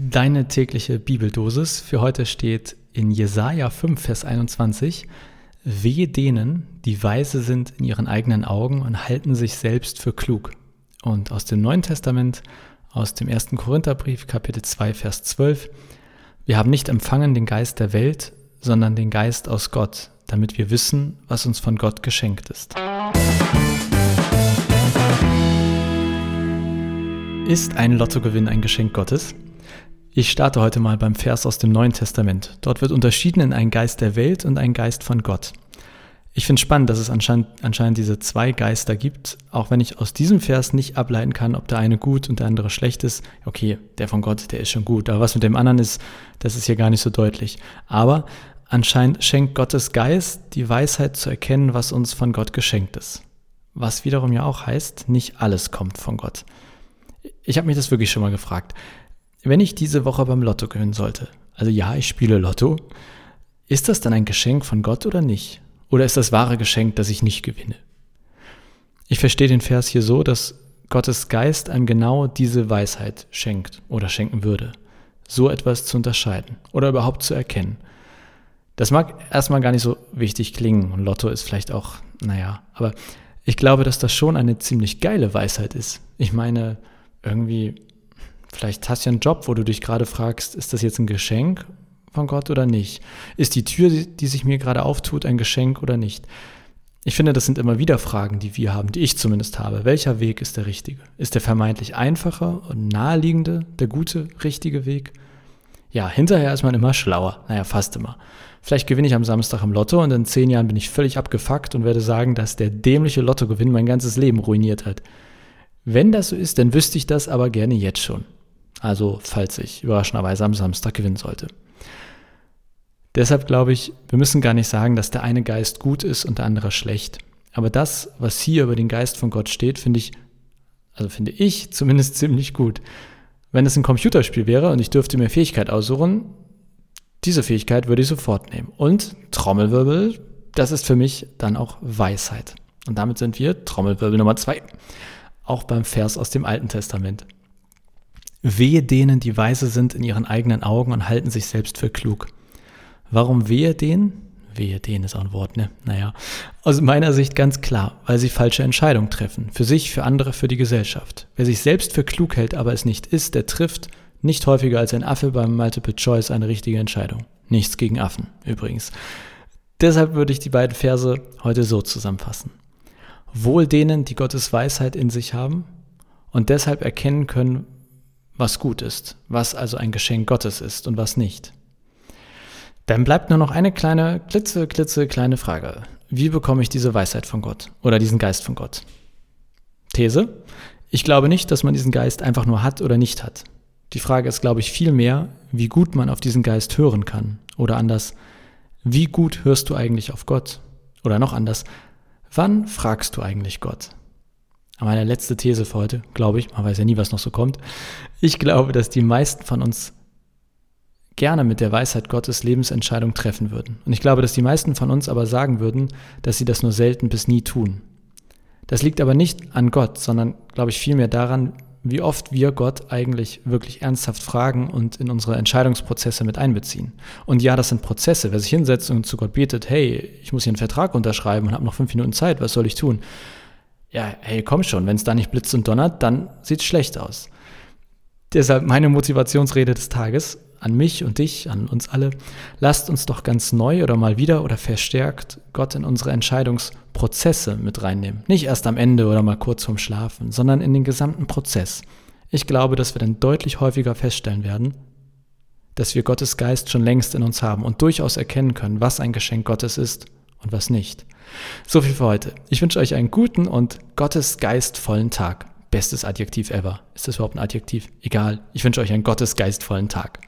Deine tägliche Bibeldosis für heute steht in Jesaja 5, Vers 21. Wehe denen, die weise sind in ihren eigenen Augen und halten sich selbst für klug. Und aus dem Neuen Testament, aus dem ersten Korintherbrief, Kapitel 2, Vers 12. Wir haben nicht empfangen den Geist der Welt, sondern den Geist aus Gott, damit wir wissen, was uns von Gott geschenkt ist. Ist ein Lottogewinn ein Geschenk Gottes? Ich starte heute mal beim Vers aus dem Neuen Testament. Dort wird unterschieden in einen Geist der Welt und einen Geist von Gott. Ich finde es spannend, dass es anscheinend, anscheinend diese zwei Geister gibt, auch wenn ich aus diesem Vers nicht ableiten kann, ob der eine gut und der andere schlecht ist. Okay, der von Gott, der ist schon gut, aber was mit dem anderen ist, das ist hier gar nicht so deutlich. Aber anscheinend schenkt Gottes Geist die Weisheit zu erkennen, was uns von Gott geschenkt ist. Was wiederum ja auch heißt, nicht alles kommt von Gott. Ich habe mich das wirklich schon mal gefragt. Wenn ich diese Woche beim Lotto gewinnen sollte, also ja, ich spiele Lotto, ist das dann ein Geschenk von Gott oder nicht? Oder ist das wahre Geschenk, dass ich nicht gewinne? Ich verstehe den Vers hier so, dass Gottes Geist einem genau diese Weisheit schenkt oder schenken würde, so etwas zu unterscheiden oder überhaupt zu erkennen. Das mag erstmal gar nicht so wichtig klingen und Lotto ist vielleicht auch, naja, aber ich glaube, dass das schon eine ziemlich geile Weisheit ist. Ich meine, irgendwie Vielleicht hast du ja einen Job, wo du dich gerade fragst, ist das jetzt ein Geschenk von Gott oder nicht? Ist die Tür, die sich mir gerade auftut, ein Geschenk oder nicht? Ich finde, das sind immer wieder Fragen, die wir haben, die ich zumindest habe. Welcher Weg ist der richtige? Ist der vermeintlich einfache und naheliegende, der gute, richtige Weg? Ja, hinterher ist man immer schlauer. Naja, fast immer. Vielleicht gewinne ich am Samstag im Lotto und in zehn Jahren bin ich völlig abgefuckt und werde sagen, dass der dämliche Lottogewinn mein ganzes Leben ruiniert hat. Wenn das so ist, dann wüsste ich das aber gerne jetzt schon. Also falls ich überraschenderweise am Samstag gewinnen sollte. Deshalb glaube ich, wir müssen gar nicht sagen, dass der eine Geist gut ist und der andere schlecht. Aber das, was hier über den Geist von Gott steht, finde ich, also finde ich zumindest ziemlich gut. Wenn es ein Computerspiel wäre und ich dürfte mir Fähigkeit aussuchen, diese Fähigkeit würde ich sofort nehmen. Und Trommelwirbel, das ist für mich dann auch Weisheit. Und damit sind wir Trommelwirbel Nummer zwei. Auch beim Vers aus dem Alten Testament. Wehe denen, die weise sind in ihren eigenen Augen und halten sich selbst für klug. Warum wehe denen? Wehe denen ist auch ein Wort, ne? Naja, aus meiner Sicht ganz klar, weil sie falsche Entscheidungen treffen. Für sich, für andere, für die Gesellschaft. Wer sich selbst für klug hält, aber es nicht ist, der trifft nicht häufiger als ein Affe beim Multiple Choice eine richtige Entscheidung. Nichts gegen Affen, übrigens. Deshalb würde ich die beiden Verse heute so zusammenfassen. Wohl denen, die Gottes Weisheit in sich haben und deshalb erkennen können, was gut ist, was also ein Geschenk Gottes ist und was nicht. Dann bleibt nur noch eine kleine, klitze, klitze, kleine Frage. Wie bekomme ich diese Weisheit von Gott oder diesen Geist von Gott? These? Ich glaube nicht, dass man diesen Geist einfach nur hat oder nicht hat. Die Frage ist, glaube ich, vielmehr, wie gut man auf diesen Geist hören kann. Oder anders, wie gut hörst du eigentlich auf Gott? Oder noch anders, wann fragst du eigentlich Gott? Meine letzte These für heute, glaube ich, man weiß ja nie, was noch so kommt. Ich glaube, dass die meisten von uns gerne mit der Weisheit Gottes Lebensentscheidungen treffen würden. Und ich glaube, dass die meisten von uns aber sagen würden, dass sie das nur selten bis nie tun. Das liegt aber nicht an Gott, sondern, glaube ich, vielmehr daran, wie oft wir Gott eigentlich wirklich ernsthaft fragen und in unsere Entscheidungsprozesse mit einbeziehen. Und ja, das sind Prozesse. Wer sich hinsetzt und zu Gott betet, hey, ich muss hier einen Vertrag unterschreiben und habe noch fünf Minuten Zeit, was soll ich tun? Ja, hey, komm schon, wenn es da nicht blitzt und donnert, dann sieht es schlecht aus. Deshalb meine Motivationsrede des Tages an mich und dich, an uns alle. Lasst uns doch ganz neu oder mal wieder oder verstärkt Gott in unsere Entscheidungsprozesse mit reinnehmen. Nicht erst am Ende oder mal kurz vorm Schlafen, sondern in den gesamten Prozess. Ich glaube, dass wir dann deutlich häufiger feststellen werden, dass wir Gottes Geist schon längst in uns haben und durchaus erkennen können, was ein Geschenk Gottes ist und was nicht. So viel für heute. Ich wünsche euch einen guten und gottesgeistvollen Tag. Bestes Adjektiv ever. Ist das überhaupt ein Adjektiv? Egal. Ich wünsche euch einen gottesgeistvollen Tag.